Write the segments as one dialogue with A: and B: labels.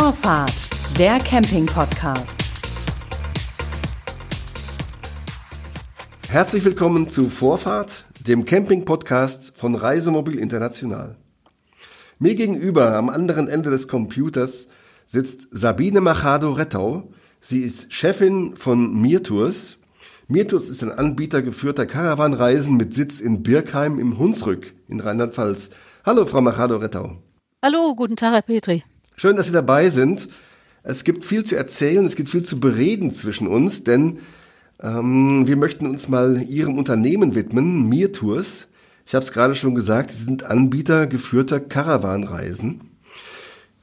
A: Vorfahrt, der Camping-Podcast.
B: Herzlich willkommen zu Vorfahrt, dem Camping-Podcast von Reisemobil International. Mir gegenüber am anderen Ende des Computers sitzt Sabine Machado-Rettau. Sie ist Chefin von Mirtours. Mirtours ist ein Anbieter geführter Caravanreisen mit Sitz in Birkheim im Hunsrück in Rheinland-Pfalz. Hallo, Frau Machado-Rettau.
C: Hallo, guten Tag, Herr Petri.
B: Schön, dass Sie dabei sind. Es gibt viel zu erzählen, es gibt viel zu bereden zwischen uns, denn ähm, wir möchten uns mal Ihrem Unternehmen widmen, Mir Tours. Ich habe es gerade schon gesagt, Sie sind Anbieter geführter Karawanreisen.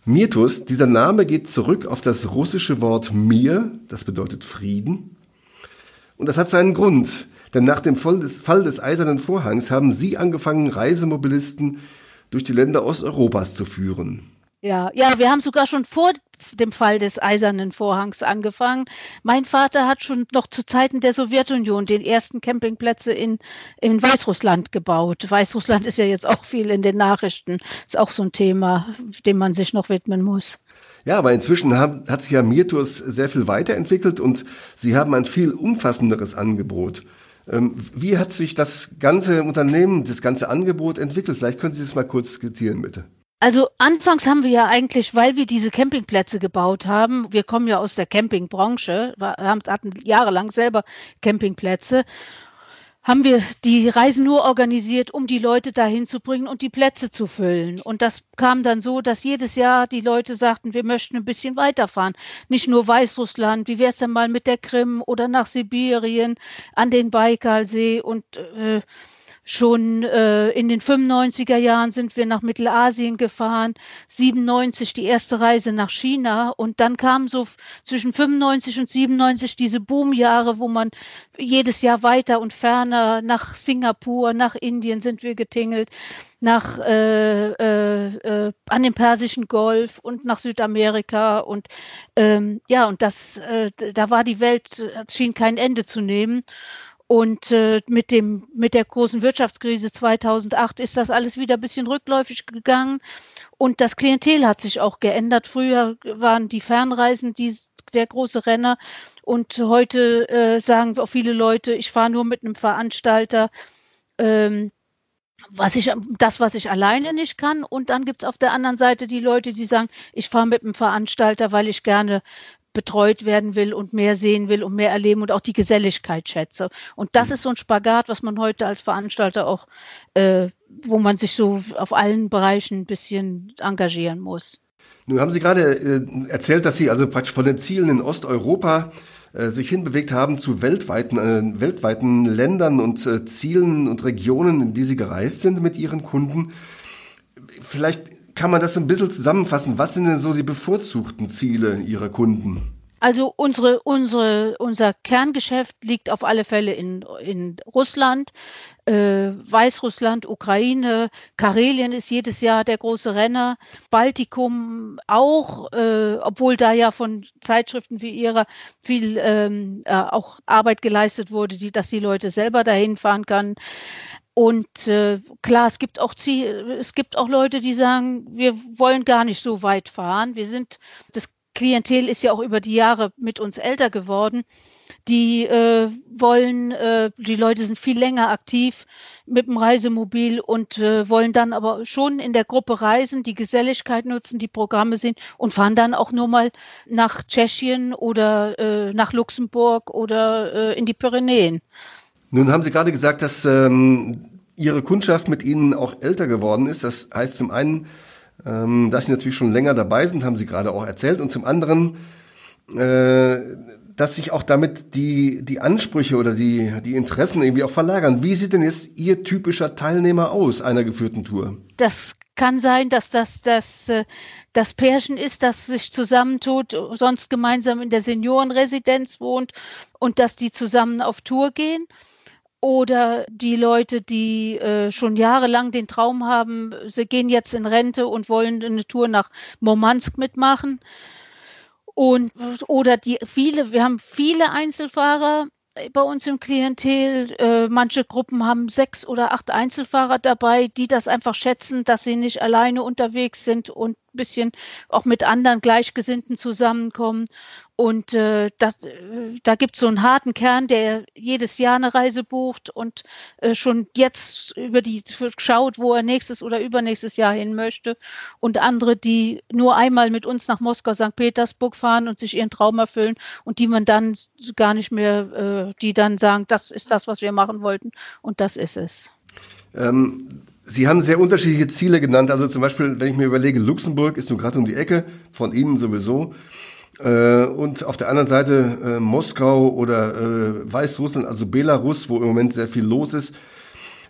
B: Mir Tours, dieser Name geht zurück auf das russische Wort Mir, das bedeutet Frieden. Und das hat seinen Grund, denn nach dem Fall des, Fall des Eisernen Vorhangs haben Sie angefangen, Reisemobilisten durch die Länder Osteuropas zu führen.
C: Ja, ja, wir haben sogar schon vor dem Fall des Eisernen Vorhangs angefangen. Mein Vater hat schon noch zu Zeiten der Sowjetunion den ersten Campingplätze in, in Weißrussland gebaut. Weißrussland ist ja jetzt auch viel in den Nachrichten. Ist auch so ein Thema, dem man sich noch widmen muss.
B: Ja, aber inzwischen haben, hat sich ja Mirtours sehr viel weiterentwickelt und Sie haben ein viel umfassenderes Angebot. Ähm, wie hat sich das ganze Unternehmen, das ganze Angebot entwickelt? Vielleicht können Sie das mal kurz skizzieren, bitte.
C: Also anfangs haben wir ja eigentlich, weil wir diese Campingplätze gebaut haben, wir kommen ja aus der Campingbranche, hatten jahrelang selber Campingplätze, haben wir die Reisen nur organisiert, um die Leute dahin zu bringen und die Plätze zu füllen. Und das kam dann so, dass jedes Jahr die Leute sagten, wir möchten ein bisschen weiterfahren. Nicht nur Weißrussland, wie wäre es denn mal mit der Krim oder nach Sibirien, an den Baikalsee und äh, Schon äh, in den 95er Jahren sind wir nach Mittelasien gefahren, 97 die erste Reise nach China und dann kamen so zwischen 95 und 97 diese Boomjahre, wo man jedes Jahr weiter und ferner nach Singapur, nach Indien sind wir getingelt, nach äh, äh, äh, an dem Persischen Golf und nach Südamerika und ähm, ja und das äh, da war die Welt schien kein Ende zu nehmen und äh, mit, dem, mit der großen Wirtschaftskrise 2008 ist das alles wieder ein bisschen rückläufig gegangen. Und das Klientel hat sich auch geändert. Früher waren die Fernreisen die, der große Renner. Und heute äh, sagen auch viele Leute, ich fahre nur mit einem Veranstalter. Ähm, was ich, das, was ich alleine nicht kann. Und dann gibt es auf der anderen Seite die Leute, die sagen, ich fahre mit einem Veranstalter, weil ich gerne betreut werden will und mehr sehen will und mehr erleben und auch die Geselligkeit schätze. Und das ist so ein Spagat, was man heute als Veranstalter auch, äh, wo man sich so auf allen Bereichen ein bisschen engagieren muss.
B: Nun haben Sie gerade äh, erzählt, dass Sie also praktisch von den Zielen in Osteuropa äh, sich hinbewegt haben zu weltweiten, äh, weltweiten Ländern und äh, Zielen und Regionen, in die Sie gereist sind mit Ihren Kunden. Vielleicht kann man das ein bisschen zusammenfassen? Was sind denn so die bevorzugten Ziele Ihrer Kunden?
C: Also unsere, unsere, unser Kerngeschäft liegt auf alle Fälle in, in Russland, äh, Weißrussland, Ukraine, Karelien ist jedes Jahr der große Renner, Baltikum auch, äh, obwohl da ja von Zeitschriften wie ihrer viel ähm, äh, auch Arbeit geleistet wurde, die, dass die Leute selber dahin fahren können. Und äh, klar, es gibt auch es gibt auch Leute, die sagen, wir wollen gar nicht so weit fahren. Wir sind das Klientel ist ja auch über die Jahre mit uns älter geworden. Die äh, wollen, äh, die Leute sind viel länger aktiv mit dem Reisemobil und äh, wollen dann aber schon in der Gruppe reisen, die Geselligkeit nutzen, die Programme sehen und fahren dann auch nur mal nach Tschechien oder äh, nach Luxemburg oder äh, in die Pyrenäen.
B: Nun haben Sie gerade gesagt, dass ähm, Ihre Kundschaft mit Ihnen auch älter geworden ist. Das heißt zum einen, ähm, dass Sie natürlich schon länger dabei sind, haben Sie gerade auch erzählt, und zum anderen, äh, dass sich auch damit die, die Ansprüche oder die, die Interessen irgendwie auch verlagern. Wie sieht denn jetzt Ihr typischer Teilnehmer aus einer geführten Tour?
C: Das kann sein, dass das das, äh, das Pärchen ist, das sich zusammentut, sonst gemeinsam in der Seniorenresidenz wohnt und dass die zusammen auf Tour gehen oder die Leute, die äh, schon jahrelang den Traum haben, sie gehen jetzt in Rente und wollen eine Tour nach Murmansk mitmachen. Und oder die viele, wir haben viele Einzelfahrer, bei uns im Klientel. Äh, manche Gruppen haben sechs oder acht Einzelfahrer dabei, die das einfach schätzen, dass sie nicht alleine unterwegs sind und ein bisschen auch mit anderen Gleichgesinnten zusammenkommen. Und äh, das, äh, da gibt es so einen harten Kern, der jedes Jahr eine Reise bucht und äh, schon jetzt über die schaut, wo er nächstes oder übernächstes Jahr hin möchte. Und andere, die nur einmal mit uns nach Moskau, St. Petersburg fahren und sich ihren Traum erfüllen und die man dann gar nicht mehr, äh, die dann sagen, das ist das, was wir machen wollten und das ist es.
B: Ähm, Sie haben sehr unterschiedliche Ziele genannt. Also zum Beispiel, wenn ich mir überlege, Luxemburg ist nun gerade um die Ecke, von Ihnen sowieso. Äh, und auf der anderen Seite äh, Moskau oder äh, Weißrussland, also Belarus, wo im Moment sehr viel los ist.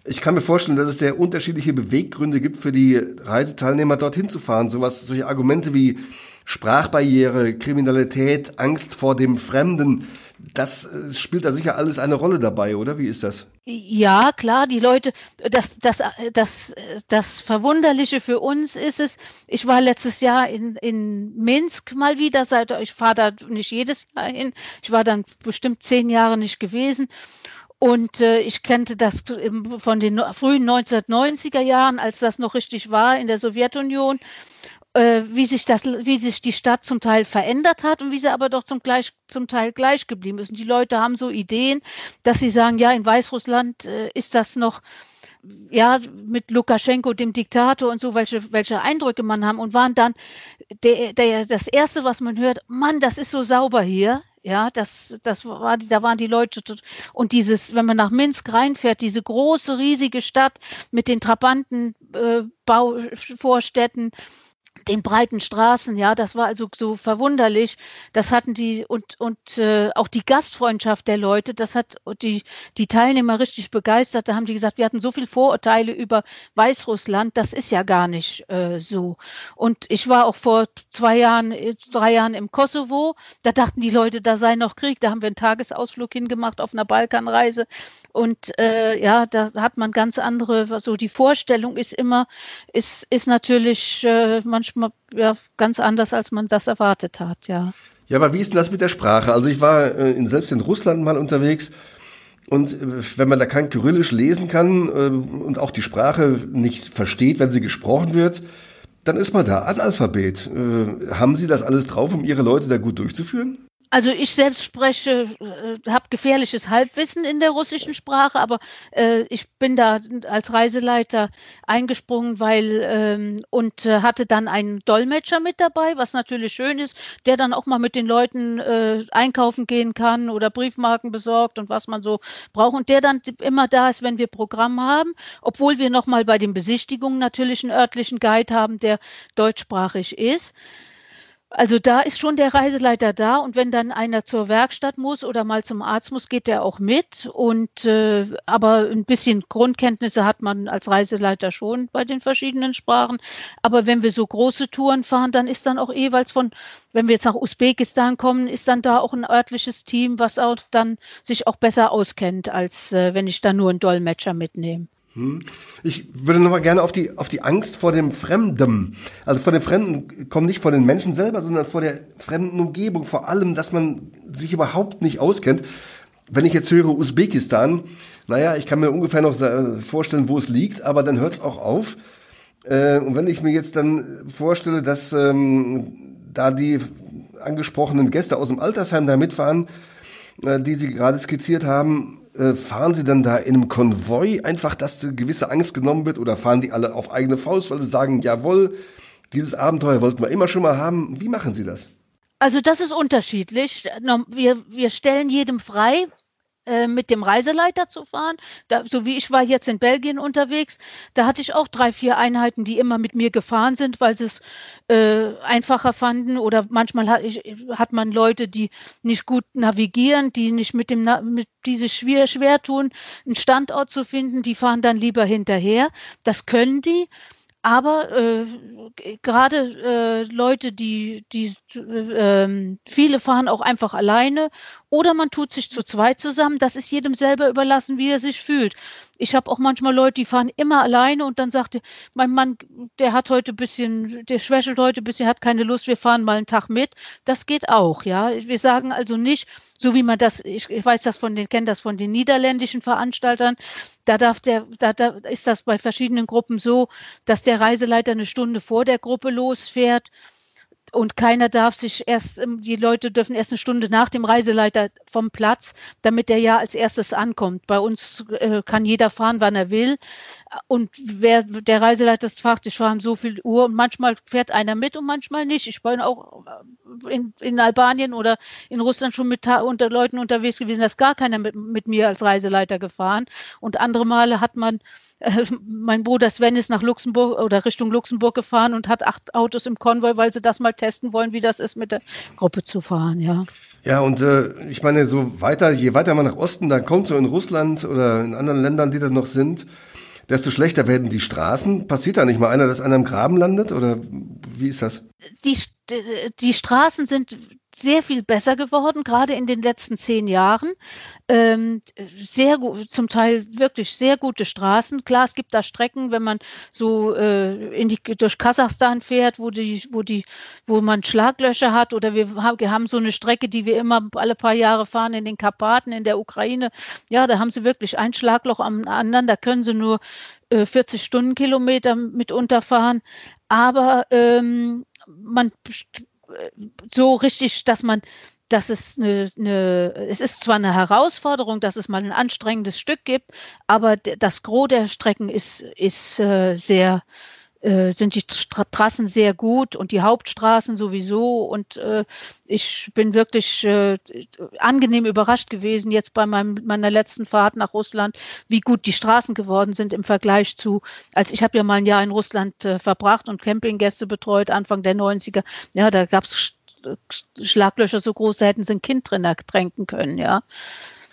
B: Ich kann mir vorstellen, dass es sehr unterschiedliche Beweggründe gibt für die Reiseteilnehmer, dorthin zu fahren. Sowas, solche Argumente wie Sprachbarriere, Kriminalität, Angst vor dem Fremden, das äh, spielt da sicher alles eine Rolle dabei, oder? Wie ist das?
C: Ja, klar, die Leute, das, das, das, das Verwunderliche für uns ist es, ich war letztes Jahr in, in Minsk mal wieder, seit, ich fahre da nicht jedes Jahr hin, ich war dann bestimmt zehn Jahre nicht gewesen. Und äh, ich kannte das von den frühen 1990er Jahren, als das noch richtig war in der Sowjetunion äh, wie sich das, wie sich die Stadt zum Teil verändert hat und wie sie aber doch zum, gleich, zum Teil gleich geblieben ist. Und die Leute haben so Ideen, dass sie sagen, ja, in Weißrussland äh, ist das noch ja, mit Lukaschenko, dem Diktator und so, welche, welche Eindrücke man haben und waren dann der, der, das Erste, was man hört, Mann, das ist so sauber hier. Ja, das, das war, da waren die Leute und dieses, wenn man nach Minsk reinfährt, diese große, riesige Stadt mit den Trabanten, äh, Bauvorstädten, den breiten Straßen, ja, das war also so verwunderlich. Das hatten die und und äh, auch die Gastfreundschaft der Leute, das hat die die Teilnehmer richtig begeistert. Da haben die gesagt, wir hatten so viel Vorurteile über Weißrussland, das ist ja gar nicht äh, so. Und ich war auch vor zwei Jahren, drei Jahren im Kosovo. Da dachten die Leute, da sei noch Krieg. Da haben wir einen Tagesausflug hingemacht auf einer Balkanreise. Und äh, ja, da hat man ganz andere, so die Vorstellung ist immer, ist, ist natürlich äh, manchmal manchmal ja, ganz anders, als man das erwartet hat, ja.
B: Ja, aber wie ist denn das mit der Sprache? Also ich war äh, in, selbst in Russland mal unterwegs und äh, wenn man da kein Kyrillisch lesen kann äh, und auch die Sprache nicht versteht, wenn sie gesprochen wird, dann ist man da Analphabet. Äh, haben Sie das alles drauf, um Ihre Leute da gut durchzuführen?
C: Also ich selbst spreche, äh, habe gefährliches Halbwissen in der russischen Sprache, aber äh, ich bin da als Reiseleiter eingesprungen, weil ähm, und äh, hatte dann einen Dolmetscher mit dabei, was natürlich schön ist, der dann auch mal mit den Leuten äh, einkaufen gehen kann oder Briefmarken besorgt und was man so braucht und der dann immer da ist, wenn wir Programm haben, obwohl wir noch mal bei den Besichtigungen natürlich einen örtlichen Guide haben, der deutschsprachig ist. Also da ist schon der Reiseleiter da und wenn dann einer zur Werkstatt muss oder mal zum Arzt muss, geht der auch mit. Und äh, aber ein bisschen Grundkenntnisse hat man als Reiseleiter schon bei den verschiedenen Sprachen. Aber wenn wir so große Touren fahren, dann ist dann auch jeweils von, wenn wir jetzt nach Usbekistan kommen, ist dann da auch ein örtliches Team, was auch dann sich auch besser auskennt, als äh, wenn ich da nur einen Dolmetscher mitnehme.
B: Hm. Ich würde noch mal gerne auf die, auf die Angst vor dem Fremden. Also vor dem Fremden kommt nicht vor den Menschen selber, sondern vor der fremden Umgebung. Vor allem, dass man sich überhaupt nicht auskennt. Wenn ich jetzt höre Usbekistan, naja, ich kann mir ungefähr noch vorstellen, wo es liegt, aber dann hört es auch auf. Äh, und wenn ich mir jetzt dann vorstelle, dass ähm, da die angesprochenen Gäste aus dem Altersheim da mitfahren, äh, die Sie gerade skizziert haben, fahren Sie dann da in einem Konvoi einfach, dass gewisse Angst genommen wird oder fahren die alle auf eigene Faust, weil sie sagen, jawohl, dieses Abenteuer wollten wir immer schon mal haben. Wie machen Sie das?
C: Also das ist unterschiedlich. Wir, wir stellen jedem frei, äh, mit dem Reiseleiter zu fahren. Da, so wie ich war jetzt in Belgien unterwegs, da hatte ich auch drei, vier Einheiten, die immer mit mir gefahren sind, weil sie es äh, einfacher fanden. Oder manchmal hat, ich, hat, man Leute, die nicht gut navigieren, die nicht mit dem, mit, die sich schwer, schwer tun, einen Standort zu finden, die fahren dann lieber hinterher. Das können die. Aber äh, gerade äh, Leute, die, die äh, viele fahren auch einfach alleine Oder man tut sich zu zweit zusammen. Das ist jedem selber überlassen, wie er sich fühlt. Ich habe auch manchmal Leute, die fahren immer alleine und dann sagt mein Mann, der hat heute ein bisschen, der schwächelt heute ein bisschen, hat keine Lust, wir fahren mal einen Tag mit. Das geht auch, ja. Wir sagen also nicht, so wie man das, ich, ich weiß das von den, kenne das von den niederländischen Veranstaltern, da darf der, da, da ist das bei verschiedenen Gruppen so, dass der Reiseleiter eine Stunde vor der Gruppe losfährt und keiner darf sich erst, ähm, die Leute dürfen erst eine Stunde nach dem Reiseleiter vom Platz, damit der ja als erstes ankommt. Bei uns äh, kann jeder fahren, wann er will. Und wer der Reiseleiter fragt, ich fahre so viel Uhr und manchmal fährt einer mit und manchmal nicht. Ich bin auch äh, in, in Albanien oder in Russland schon mit unter Leuten unterwegs gewesen, da ist gar keiner mit, mit mir als Reiseleiter gefahren. Und andere Male hat man äh, mein Bruder Sven ist nach Luxemburg oder Richtung Luxemburg gefahren und hat acht Autos im Konvoi, weil sie das mal testen wollen, wie das ist, mit der Gruppe zu fahren, ja.
B: Ja, und äh, ich meine, so weiter, je weiter man nach Osten dann kommt, so in Russland oder in anderen Ländern, die da noch sind, desto schlechter werden die Straßen. Passiert da nicht mal einer, dass einer im Graben landet? Oder wie ist das?
C: Die, die Straßen sind sehr viel besser geworden, gerade in den letzten zehn Jahren. Ähm, sehr zum Teil wirklich sehr gute Straßen. Klar, es gibt da Strecken, wenn man so äh, in die, durch Kasachstan fährt, wo die, wo die, wo man Schlaglöcher hat, oder wir, haben so eine Strecke, die wir immer alle paar Jahre fahren in den Karpaten in der Ukraine. Ja, da haben sie wirklich ein Schlagloch am anderen. Da können sie nur äh, 40 Stundenkilometer mitunter fahren. Aber ähm, man so richtig, dass man, dass es eine, eine, es ist zwar eine Herausforderung, dass es mal ein anstrengendes Stück gibt, aber das Gros der Strecken ist, ist äh, sehr, äh, sind die Trassen sehr gut und die Hauptstraßen sowieso. Und äh, ich bin wirklich äh, angenehm überrascht gewesen jetzt bei meinem, meiner letzten Fahrt nach Russland, wie gut die Straßen geworden sind im Vergleich zu, als ich habe ja mal ein Jahr in Russland äh, verbracht und Campinggäste betreut, Anfang der 90er. Ja, da gab es Schlaglöcher so groß, da hätten sie ein Kind drin ertränken können, ja.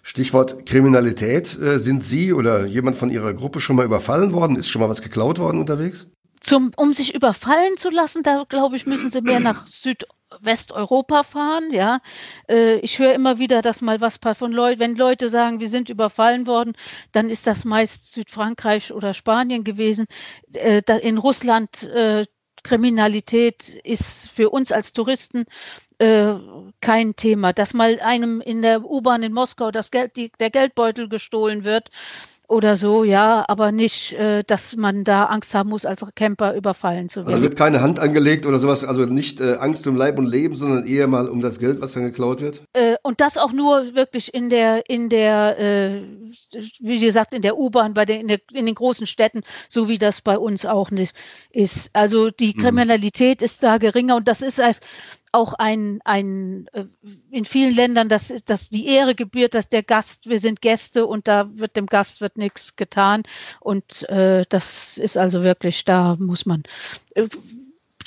B: Stichwort Kriminalität. Äh, sind Sie oder jemand von Ihrer Gruppe schon mal überfallen worden? Ist schon mal was geklaut worden unterwegs?
C: Zum, um sich überfallen zu lassen, da glaube ich, müssen sie mehr nach Südwesteuropa fahren. Ja, äh, ich höre immer wieder, dass mal was von Leuten, wenn Leute sagen, wir sind überfallen worden, dann ist das meist Südfrankreich oder Spanien gewesen. Äh, in Russland äh, Kriminalität ist für uns als Touristen äh, kein Thema. Dass mal einem in der U-Bahn in Moskau das Geld, die, der Geldbeutel gestohlen wird, oder so, ja, aber nicht, äh, dass man da Angst haben muss, als Camper überfallen zu also werden.
B: Also wird keine Hand angelegt oder sowas, also nicht äh, Angst um Leib und Leben, sondern eher mal um das Geld, was dann geklaut wird?
C: Äh, und das auch nur wirklich in der, in der, äh, wie gesagt, in der U-Bahn, bei den, in, der, in den großen Städten, so wie das bei uns auch nicht ist. Also die mhm. Kriminalität mhm. ist da geringer und das ist als auch ein, ein äh, in vielen Ländern, dass, dass die Ehre gebührt, dass der Gast, wir sind Gäste und da wird dem Gast wird nichts getan. Und äh, das ist also wirklich, da muss man äh,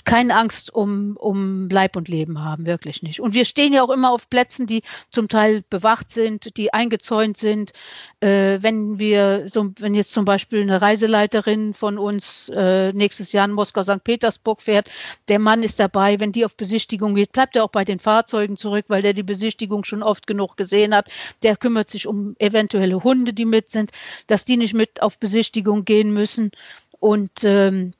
C: keine Angst um, um Leib und Leben haben, wirklich nicht. Und wir stehen ja auch immer auf Plätzen, die zum Teil bewacht sind, die eingezäunt sind. Äh, wenn wir, so, wenn jetzt zum Beispiel eine Reiseleiterin von uns äh, nächstes Jahr in Moskau, St. Petersburg fährt, der Mann ist dabei, wenn die auf Besichtigung geht, bleibt er auch bei den Fahrzeugen zurück, weil der die Besichtigung schon oft genug gesehen hat. Der kümmert sich um eventuelle Hunde, die mit sind, dass die nicht mit auf Besichtigung gehen müssen. Und ähm,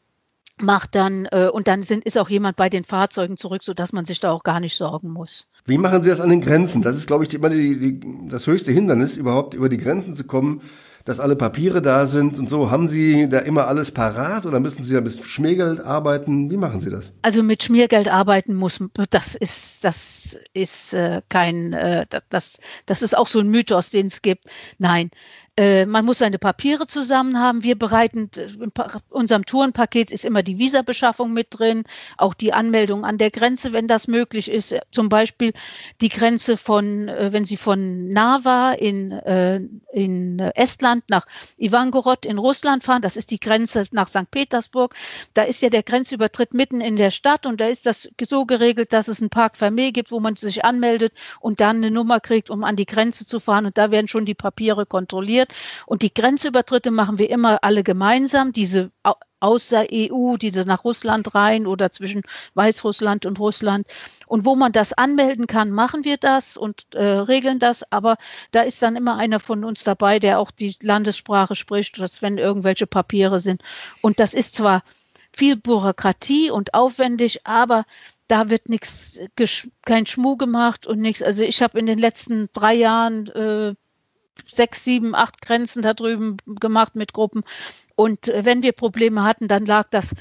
C: macht dann äh, und dann sind, ist auch jemand bei den Fahrzeugen zurück, sodass man sich da auch gar nicht sorgen muss.
B: Wie machen Sie das an den Grenzen? Das ist, glaube ich, immer die, die, das höchste Hindernis, überhaupt über die Grenzen zu kommen, dass alle Papiere da sind und so. Haben Sie da immer alles parat oder müssen Sie da mit Schmiergeld arbeiten? Wie machen Sie das?
C: Also mit Schmiergeld arbeiten muss, das ist, das ist äh, kein, äh, das, das ist auch so ein Mythos, den es gibt. Nein, man muss seine Papiere zusammen haben. Wir bereiten, in unserem Tourenpaket ist immer die Visabeschaffung mit drin, auch die Anmeldung an der Grenze, wenn das möglich ist. Zum Beispiel die Grenze von, äh, wenn Sie von Narva in, äh, in Estland nach Ivangorod in Russland fahren, das ist die Grenze nach St. Petersburg. Da ist ja der Grenzübertritt mitten in der Stadt und da ist das so geregelt, dass es einen Park Vermeer gibt, wo man sich anmeldet und dann eine Nummer kriegt, um an die Grenze zu fahren. Und da werden schon die Papiere kontrolliert passiert. Und die Grenzübertritte machen wir immer alle gemeinsam. Diese aus der EU, diese nach Russland rein oder zwischen Weißrussland und Russland. Und wo man das anmelden kann, machen wir das und äh, regeln das. Aber da ist dann immer einer von uns dabei, der auch die Landessprache spricht, dass wenn irgendwelche Papiere sind. Und das ist zwar viel Bürokratie und aufwendig, aber da wird nichts, kein Schmuh gemacht und nichts. Also ich habe in den letzten drei Jahren äh, sechs, sieben, acht Grenzen da drüben gemacht mit Gruppen. Und äh, wenn wir Probleme hatten, dann lag das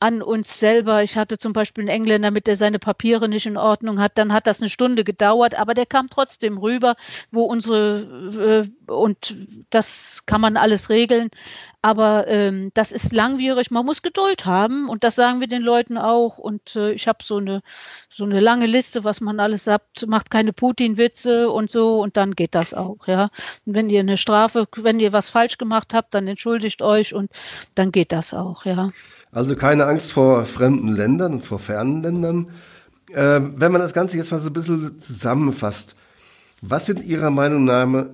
C: an uns selber. Ich hatte zum Beispiel einen Engländer, mit der seine Papiere nicht in Ordnung hat. Dann hat das eine Stunde gedauert, aber der kam trotzdem rüber, wo unsere äh, und das kann man alles regeln. Aber ähm, das ist langwierig. Man muss Geduld haben und das sagen wir den Leuten auch. Und äh, ich habe so eine so eine lange Liste, was man alles sagt. Macht keine Putin-Witze und so und dann geht das auch. Ja, und wenn ihr eine Strafe, wenn ihr was falsch gemacht habt, dann entschuldigt euch und dann geht das auch. Ja.
B: Also keine Angst vor fremden Ländern und vor fernen Ländern. Äh, wenn man das Ganze jetzt mal so ein bisschen zusammenfasst, was sind Ihrer Meinung, nach,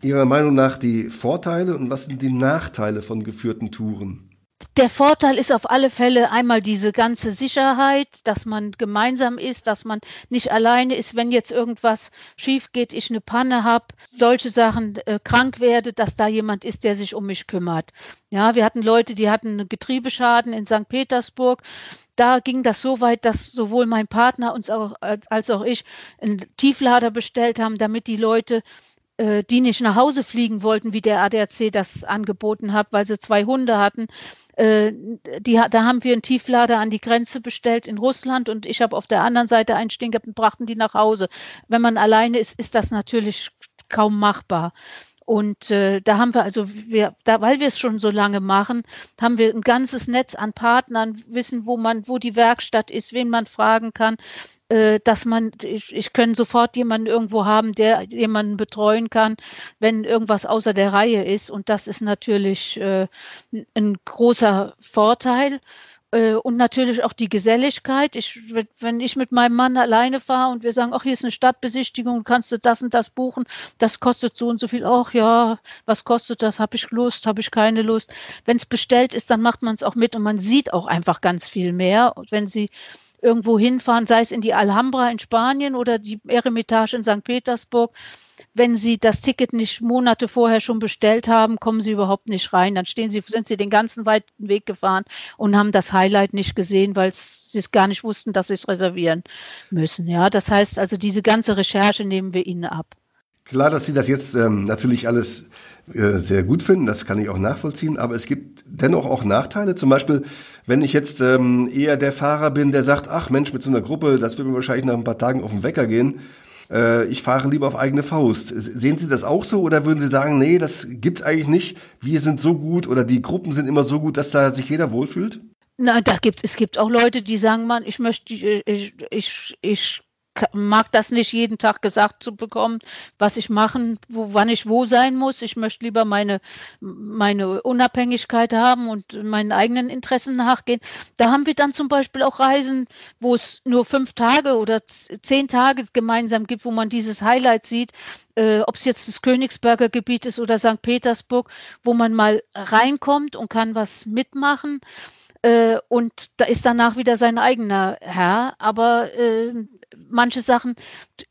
B: Ihrer Meinung nach die Vorteile und was sind die Nachteile von geführten Touren?
C: Der Vorteil ist auf alle Fälle einmal diese ganze Sicherheit, dass man gemeinsam ist, dass man nicht alleine ist, wenn jetzt irgendwas schief geht, ich eine Panne habe, solche Sachen äh, krank werde, dass da jemand ist, der sich um mich kümmert. Ja, wir hatten Leute, die hatten Getriebeschaden in St. Petersburg. Da ging das so weit, dass sowohl mein Partner uns auch, als auch ich einen Tieflader bestellt haben, damit die Leute äh, die nicht nach Hause fliegen wollten, wie der ADAC das angeboten hat, weil sie zwei Hunde hatten, äh, die, da haben wir einen Tieflader an die Grenze bestellt in Russland und ich habe auf der anderen Seite einen stehen gehabt und brachten die nach Hause. Wenn man alleine ist, ist das natürlich kaum machbar. Und äh, da haben wir also, wir, da, weil wir es schon so lange machen, haben wir ein ganzes Netz an Partnern, wissen, wo man, wo die Werkstatt ist, wen man fragen kann. Äh, dass man, ich, ich kann sofort jemanden irgendwo haben, der jemanden betreuen kann, wenn irgendwas außer der Reihe ist. Und das ist natürlich äh, ein großer Vorteil äh, und natürlich auch die Geselligkeit. Ich, wenn ich mit meinem Mann alleine fahre und wir sagen, ach, hier ist eine Stadtbesichtigung, kannst du das und das buchen, das kostet so und so viel. Ach ja, was kostet das? Habe ich Lust? Habe ich keine Lust? Wenn es bestellt ist, dann macht man es auch mit und man sieht auch einfach ganz viel mehr. Und wenn Sie irgendwo hinfahren, sei es in die Alhambra in Spanien oder die Eremitage in St. Petersburg. Wenn Sie das Ticket nicht Monate vorher schon bestellt haben, kommen Sie überhaupt nicht rein. Dann stehen Sie, sind Sie den ganzen weiten Weg gefahren und haben das Highlight nicht gesehen, weil Sie es gar nicht wussten, dass Sie es reservieren müssen. Ja, das heißt also, diese ganze Recherche nehmen wir Ihnen ab.
B: Klar, dass Sie das jetzt ähm, natürlich alles äh, sehr gut finden, das kann ich auch nachvollziehen, aber es gibt dennoch auch Nachteile. Zum Beispiel, wenn ich jetzt ähm, eher der Fahrer bin, der sagt, ach Mensch, mit so einer Gruppe, das wird mir wahrscheinlich nach ein paar Tagen auf den Wecker gehen. Äh, ich fahre lieber auf eigene Faust. Sehen Sie das auch so oder würden Sie sagen, nee, das gibt's eigentlich nicht. Wir sind so gut oder die Gruppen sind immer so gut, dass da sich jeder wohlfühlt?
C: Nein, da gibt es gibt auch Leute, die sagen, man, ich möchte, ich, ich, ich mag das nicht jeden Tag gesagt zu bekommen, was ich machen, wo, wann ich wo sein muss. Ich möchte lieber meine, meine Unabhängigkeit haben und meinen eigenen Interessen nachgehen. Da haben wir dann zum Beispiel auch Reisen, wo es nur fünf Tage oder zehn Tage gemeinsam gibt, wo man dieses Highlight sieht. Äh, ob es jetzt das Königsberger Gebiet ist oder St. Petersburg, wo man mal reinkommt und kann was mitmachen äh, und da ist danach wieder sein eigener Herr. Aber äh, manche Sachen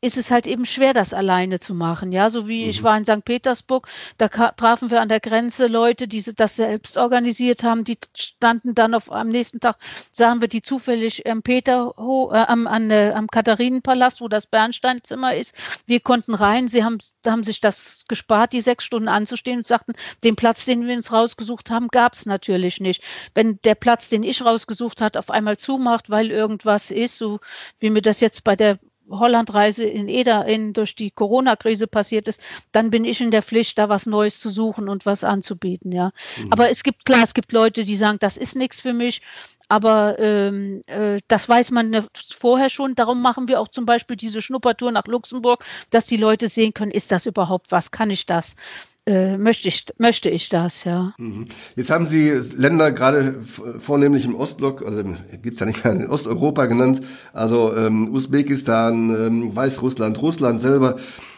C: ist es halt eben schwer, das alleine zu machen. Ja, so wie mhm. ich war in St. Petersburg, da trafen wir an der Grenze Leute, die das selbst organisiert haben. Die standen dann auf am nächsten Tag, sahen wir die zufällig am Peter äh, am, an, äh, am Katharinenpalast, wo das Bernsteinzimmer ist. Wir konnten rein. Sie haben, haben sich das gespart, die sechs Stunden anzustehen und sagten, den Platz, den wir uns rausgesucht haben, gab es natürlich nicht. Wenn der Platz, den ich rausgesucht hat, auf einmal zumacht, weil irgendwas ist, so wie mir das jetzt bei der Hollandreise in Eda in, durch die Corona-Krise passiert ist, dann bin ich in der Pflicht, da was Neues zu suchen und was anzubieten, ja. Mhm. Aber es gibt, klar, es gibt Leute, die sagen, das ist nichts für mich. Aber ähm, äh, das weiß man ne, vorher schon. Darum machen wir auch zum Beispiel diese Schnuppertour nach Luxemburg, dass die Leute sehen können, ist das überhaupt was? Kann ich das? Äh, möchte, ich, möchte ich das, ja.
B: Mhm. Jetzt haben Sie Länder gerade vornehmlich im Ostblock, also gibt's ja nicht mehr in Osteuropa genannt, also ähm, Usbekistan, ähm, Weißrussland, Russland selber.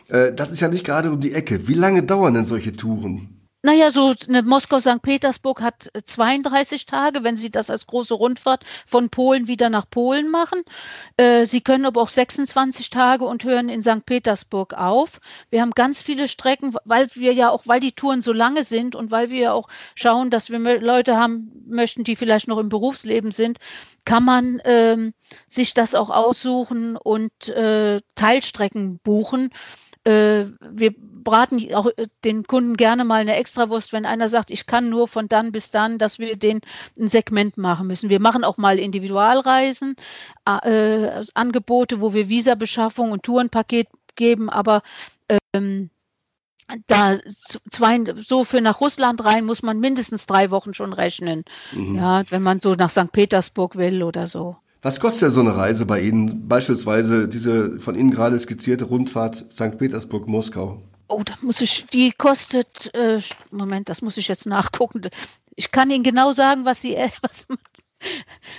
B: Äh, das ist ja nicht gerade um die Ecke. Wie lange dauern denn solche Touren?
C: Naja, so eine Moskau-St. Petersburg hat 32 äh, Tage, wenn Sie das als große Rundfahrt von Polen wieder nach Polen machen. Äh, Sie können aber auch 26 Tage und hören in St. Petersburg auf. Wir haben ganz viele Strecken, weil wir ja auch, weil die Touren so lange sind und weil wir ja auch schauen, dass wir Leute haben möchten, die vielleicht noch im Berufsleben sind, kann man ähm, sich das auch aussuchen und äh, Teilstrecken buchen wir braten auch äh, den Kunden gerne mal eine Extrawurst, wenn einer sagt, ich kann nur von dann bis dann, dass wir den ein Segment machen müssen. Wir machen auch mal Individualreisen, äh, Angebote, wo wir Visabeschaffung und Tourenpaket geben, aber ähm, da zwei, so für nach Russland rein muss man mindestens drei Wochen schon rechnen. Mhm. Ja, wenn man so nach St. Petersburg will oder so.
B: Was kostet ja so eine Reise bei Ihnen? Beispielsweise diese von Ihnen gerade skizzierte Rundfahrt St. Petersburg-Moskau.
C: Oh, da muss ich, die kostet, äh, Moment, das muss ich jetzt nachgucken. Ich kann Ihnen genau sagen, was sie, was,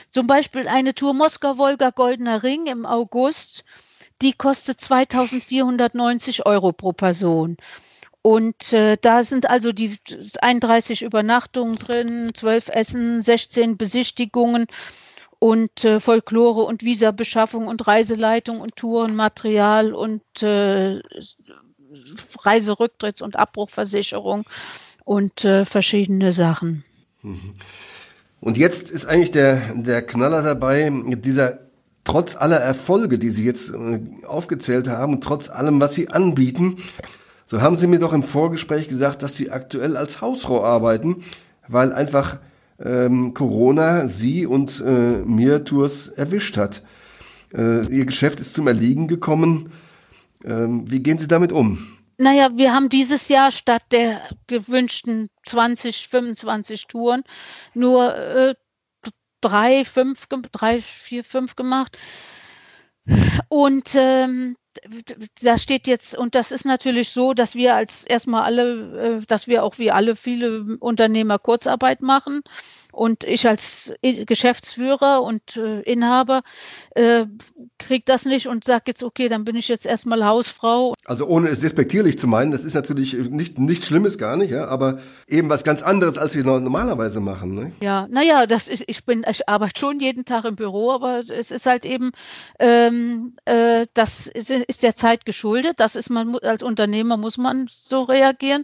C: zum Beispiel eine Tour Moskau-Wolga Goldener Ring im August, die kostet 2490 Euro pro Person. Und äh, da sind also die 31 Übernachtungen drin, 12 Essen, 16 Besichtigungen und äh, Folklore und Visabeschaffung und Reiseleitung und Tourenmaterial und äh, Reiserücktritts- und Abbruchversicherung und äh, verschiedene Sachen.
B: Mhm. Und jetzt ist eigentlich der, der Knaller dabei, dieser trotz aller Erfolge, die Sie jetzt äh, aufgezählt haben, trotz allem, was Sie anbieten, so haben Sie mir doch im Vorgespräch gesagt, dass Sie aktuell als Hausfrau arbeiten, weil einfach ähm, Corona Sie und äh, mir Tours erwischt hat. Äh, Ihr Geschäft ist zum Erliegen gekommen. Ähm, wie gehen Sie damit um?
C: Naja, wir haben dieses Jahr statt der gewünschten 20, 25 Touren nur äh, drei, fünf, drei, vier, fünf gemacht. Und ähm, da steht jetzt, und das ist natürlich so, dass wir als erstmal alle, äh, dass wir auch wie alle viele Unternehmer Kurzarbeit machen. Und ich als Geschäftsführer und äh, Inhaber äh, kriege das nicht und sage jetzt, okay, dann bin ich jetzt erstmal Hausfrau.
B: Also ohne es despektierlich zu meinen, das ist natürlich nicht, nichts Schlimmes gar nicht, ja, aber eben was ganz anderes, als wir normalerweise machen. Ne?
C: Ja, naja, das ist, ich bin, ich arbeite schon jeden Tag im Büro, aber es ist halt eben, ähm, äh, das ist, ist der Zeit geschuldet. Das ist man als Unternehmer muss man so reagieren.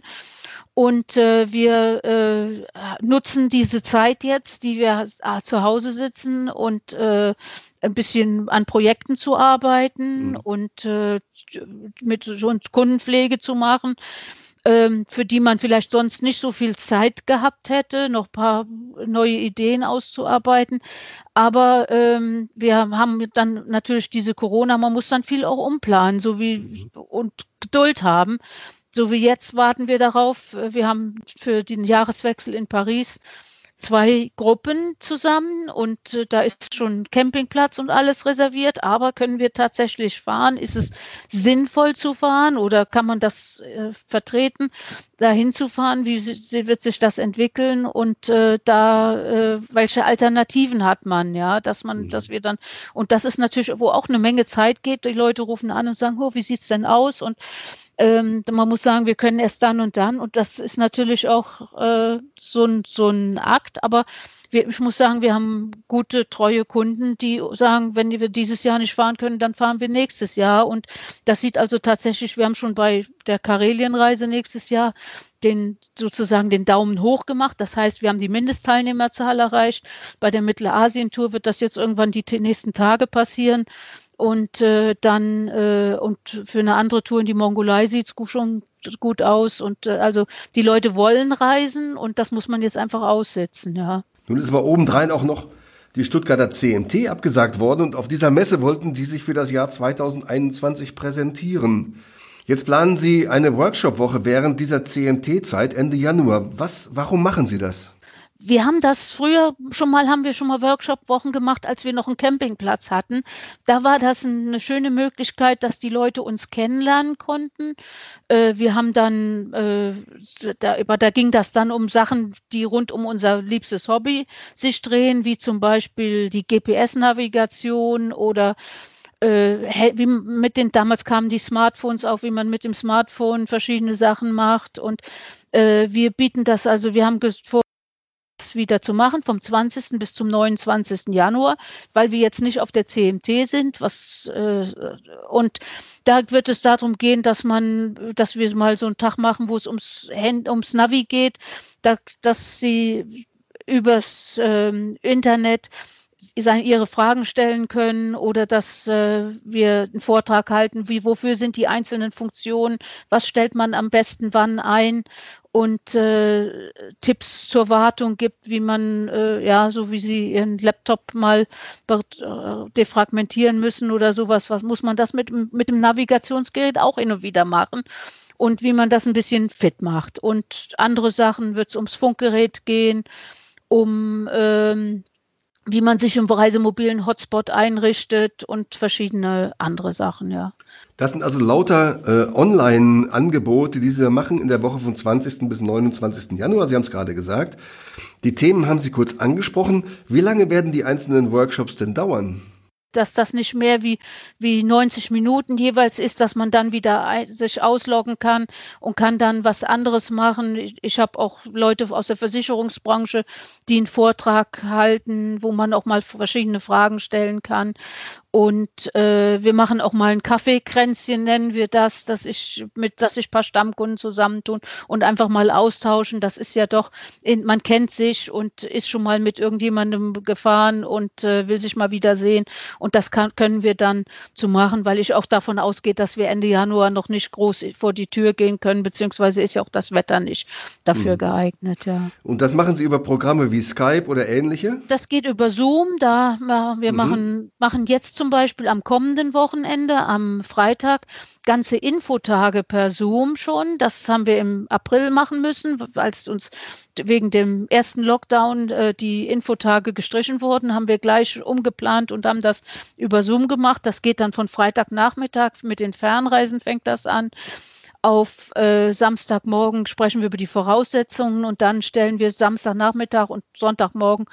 C: Und äh, wir äh, nutzen diese Zeit jetzt, die wir äh, zu Hause sitzen und äh, ein bisschen an Projekten zu arbeiten mhm. und äh, mit so Kundenpflege zu machen, ähm, für die man vielleicht sonst nicht so viel Zeit gehabt hätte, noch ein paar neue Ideen auszuarbeiten. Aber ähm, wir haben dann natürlich diese Corona, man muss dann viel auch umplanen, so wie mhm. und Geduld haben. So wie jetzt warten wir darauf. Wir haben für den Jahreswechsel in Paris zwei Gruppen zusammen und äh, da ist schon Campingplatz und alles reserviert, aber können wir tatsächlich fahren? Ist es sinnvoll zu fahren oder kann man das äh, vertreten, dahin zu fahren? Wie wird sich das entwickeln und äh, da äh, welche Alternativen hat man, ja, dass man, mhm. dass wir dann und das ist natürlich, wo auch eine Menge Zeit geht. Die Leute rufen an und sagen, oh, wie sieht's denn aus? Und ähm, man muss sagen, wir können erst dann und dann. Und das ist natürlich auch äh, so, ein, so ein Akt. Aber wir, ich muss sagen, wir haben gute, treue Kunden, die sagen, wenn wir dieses Jahr nicht fahren können, dann fahren wir nächstes Jahr. Und das sieht also tatsächlich, wir haben schon bei der Karelienreise nächstes Jahr den sozusagen den Daumen hoch gemacht. Das heißt, wir haben die Mindestteilnehmerzahl erreicht. Bei der Mittelasien-Tour wird das jetzt irgendwann die nächsten Tage passieren. Und äh, dann äh, und für eine andere Tour in die Mongolei sieht es schon gut aus. Und äh, also die Leute wollen reisen und das muss man jetzt einfach aussetzen, ja.
B: Nun ist aber obendrein auch noch die Stuttgarter CMT abgesagt worden und auf dieser Messe wollten Sie sich für das Jahr 2021 präsentieren. Jetzt planen Sie eine Workshop-Woche während dieser CMT-Zeit Ende Januar. Was, warum machen Sie das?
C: Wir haben das früher schon mal, haben wir schon mal Workshop-Wochen gemacht, als wir noch einen Campingplatz hatten. Da war das eine schöne Möglichkeit, dass die Leute uns kennenlernen konnten. Äh, wir haben dann, äh, da, ging das dann um Sachen, die rund um unser liebstes Hobby sich drehen, wie zum Beispiel die GPS-Navigation oder äh, wie mit den, damals kamen die Smartphones auf, wie man mit dem Smartphone verschiedene Sachen macht und wir bieten das also, wir haben vor, wieder zu machen, vom 20. bis zum 29. Januar, weil wir jetzt nicht auf der CMT sind. Was, äh, und da wird es darum gehen, dass man, dass wir mal so einen Tag machen, wo es ums, ums Navi geht, da, dass sie übers ähm, Internet ihre Fragen stellen können oder dass äh, wir einen Vortrag halten, wie, wofür sind die einzelnen Funktionen, was stellt man am besten wann ein und äh, Tipps zur Wartung gibt, wie man, äh, ja, so wie Sie Ihren Laptop mal äh, defragmentieren müssen oder sowas, was muss man das mit, mit dem Navigationsgerät auch und wieder machen und wie man das ein bisschen fit macht. Und andere Sachen wird es ums Funkgerät gehen, um ähm, wie man sich im reisemobilen Hotspot einrichtet und verschiedene andere Sachen, ja.
B: Das sind also lauter äh, Online-Angebote, die Sie machen in der Woche vom 20. bis 29. Januar. Sie haben es gerade gesagt. Die Themen haben Sie kurz angesprochen. Wie lange werden die einzelnen Workshops denn dauern?
C: Dass das nicht mehr wie, wie 90 Minuten jeweils ist, dass man dann wieder ein, sich ausloggen kann und kann dann was anderes machen. Ich, ich habe auch Leute aus der Versicherungsbranche, die einen Vortrag halten, wo man auch mal verschiedene Fragen stellen kann. Und äh, wir machen auch mal ein Kaffeekränzchen, nennen wir das, dass ich mit, dass ich ein paar Stammkunden zusammentun und einfach mal austauschen. Das ist ja doch, man kennt sich und ist schon mal mit irgendjemandem gefahren und äh, will sich mal wiedersehen. Und das kann, können wir dann zu machen, weil ich auch davon ausgehe, dass wir Ende Januar noch nicht groß vor die Tür gehen können, beziehungsweise ist ja auch das Wetter nicht dafür mhm. geeignet. Ja.
B: Und das machen Sie über Programme wie Skype oder ähnliche?
C: Das geht über Zoom. Da wir mhm. machen, machen jetzt zum zum Beispiel am kommenden Wochenende, am Freitag, ganze Infotage per Zoom schon. Das haben wir im April machen müssen, als uns wegen dem ersten Lockdown äh, die Infotage gestrichen wurden, haben wir gleich umgeplant und haben das über Zoom gemacht. Das geht dann von Freitagnachmittag mit den Fernreisen fängt das an. Auf äh, Samstagmorgen sprechen wir über die Voraussetzungen und dann stellen wir Samstagnachmittag und Sonntagmorgen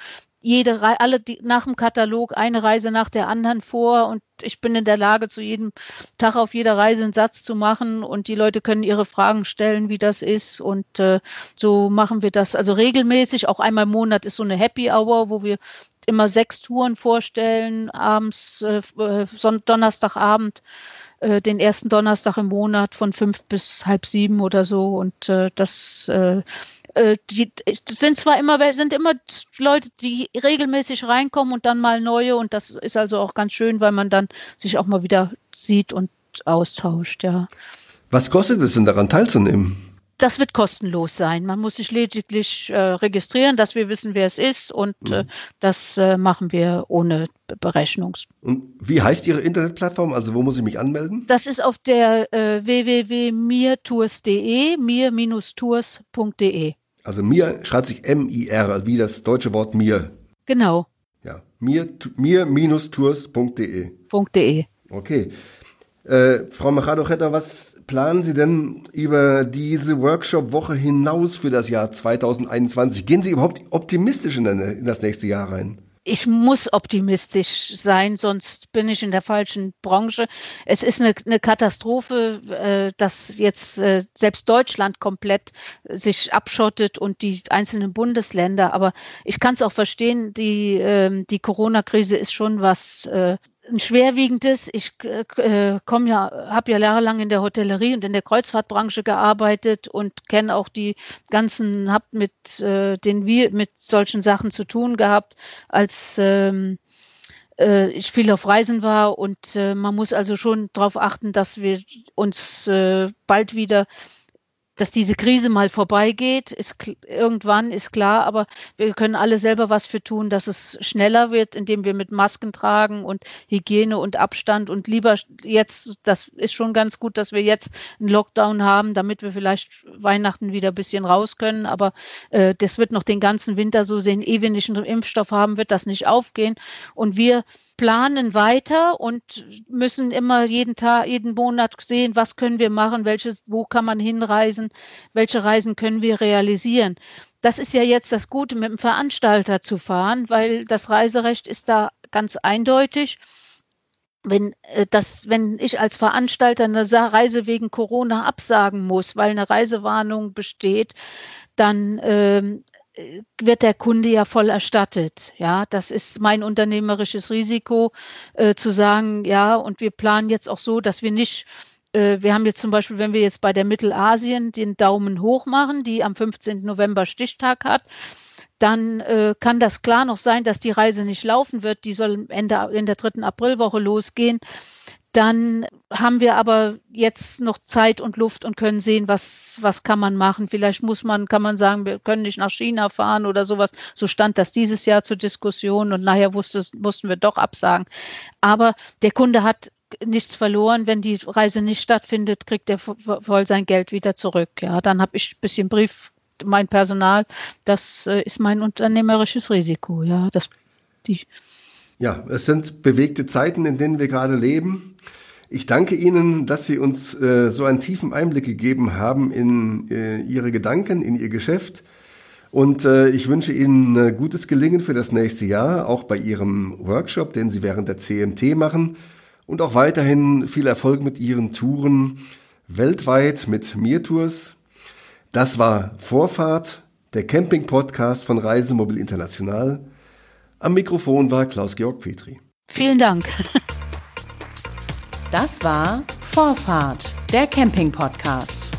C: jede alle die, nach dem Katalog eine Reise nach der anderen vor und ich bin in der Lage, zu jedem Tag auf jeder Reise einen Satz zu machen und die Leute können ihre Fragen stellen, wie das ist und äh, so machen wir das also regelmäßig. Auch einmal im Monat ist so eine Happy Hour, wo wir immer sechs Touren vorstellen, abends, äh, äh Donnerstagabend äh, den ersten Donnerstag im Monat von fünf bis halb sieben oder so. Und äh, das äh, äh, die, sind zwar immer, sind immer Leute, die regelmäßig reinkommen und dann mal neue und das ist also auch ganz schön, weil man dann sich auch mal wieder sieht und austauscht, ja.
B: Was kostet es denn daran teilzunehmen?
C: Das wird kostenlos sein. Man muss sich lediglich äh, registrieren, dass wir wissen, wer es ist und mhm. äh, das äh, machen wir ohne Berechnung.
B: Und wie heißt Ihre Internetplattform? Also wo muss ich mich anmelden?
C: Das ist auf der äh, www.mirtours.de, mir-tours.de.
B: Also mir schreibt sich M-I-R, wie das deutsche Wort mir.
C: Genau.
B: Ja, mir-tours.de.
C: .de.
B: Okay. Äh, Frau Machado-Chetter, was planen Sie denn über diese Workshop-Woche hinaus für das Jahr 2021? Gehen Sie überhaupt optimistisch in, in das nächste Jahr rein?
C: Ich muss optimistisch sein, sonst bin ich in der falschen Branche. Es ist eine, eine Katastrophe, äh, dass jetzt äh, selbst Deutschland komplett sich abschottet und die einzelnen Bundesländer. Aber ich kann es auch verstehen, die, äh, die Corona-Krise ist schon was äh, ein schwerwiegendes. Ich äh, komme ja, habe ja jahrelang in der Hotellerie und in der Kreuzfahrtbranche gearbeitet und kenne auch die ganzen, habe mit äh, den wir mit solchen Sachen zu tun gehabt, als ähm, äh, ich viel auf Reisen war und äh, man muss also schon darauf achten, dass wir uns äh, bald wieder dass diese Krise mal vorbeigeht, ist irgendwann ist klar, aber wir können alle selber was für tun, dass es schneller wird, indem wir mit Masken tragen und Hygiene und Abstand und lieber jetzt, das ist schon ganz gut, dass wir jetzt einen Lockdown haben, damit wir vielleicht Weihnachten wieder ein bisschen raus können, aber äh, das wird noch den ganzen Winter so sehen, ehe wir nicht einen Impfstoff haben, wird das nicht aufgehen. Und wir planen weiter und müssen immer jeden Tag, jeden Monat sehen, was können wir machen, welches, wo kann man hinreisen, welche Reisen können wir realisieren. Das ist ja jetzt das Gute, mit dem Veranstalter zu fahren, weil das Reiserecht ist da ganz eindeutig. wenn äh, das, wenn ich als Veranstalter eine Reise wegen Corona absagen muss, weil eine Reisewarnung besteht, dann ähm, wird der Kunde ja voll erstattet. Ja, das ist mein unternehmerisches Risiko, äh, zu sagen, ja, und wir planen jetzt auch so, dass wir nicht äh, wir haben jetzt zum Beispiel, wenn wir jetzt bei der Mittelasien den Daumen hoch machen, die am 15. November Stichtag hat, dann äh, kann das klar noch sein, dass die Reise nicht laufen wird. Die soll Ende in der dritten Aprilwoche losgehen. Dann haben wir aber jetzt noch Zeit und Luft und können sehen, was, was kann man machen. Vielleicht muss man, kann man sagen, wir können nicht nach China fahren oder sowas. So stand das dieses Jahr zur Diskussion und nachher wusste, mussten wir doch absagen. Aber der Kunde hat nichts verloren. Wenn die Reise nicht stattfindet, kriegt er voll sein Geld wieder zurück. Ja, dann habe ich ein bisschen Brief, mein Personal. Das äh, ist mein unternehmerisches Risiko. Ja, das,
B: die, ja, es sind bewegte Zeiten, in denen wir gerade leben. Ich danke Ihnen, dass Sie uns äh, so einen tiefen Einblick gegeben haben in äh, Ihre Gedanken, in Ihr Geschäft. Und äh, ich wünsche Ihnen äh, gutes Gelingen für das nächste Jahr, auch bei Ihrem Workshop, den Sie während der CMT machen. Und auch weiterhin viel Erfolg mit Ihren Touren weltweit mit Mir Tours. Das war Vorfahrt, der Camping-Podcast von Reisemobil International. Am Mikrofon war Klaus-Georg Petri.
C: Vielen Dank.
A: Das war Vorfahrt, der Camping-Podcast.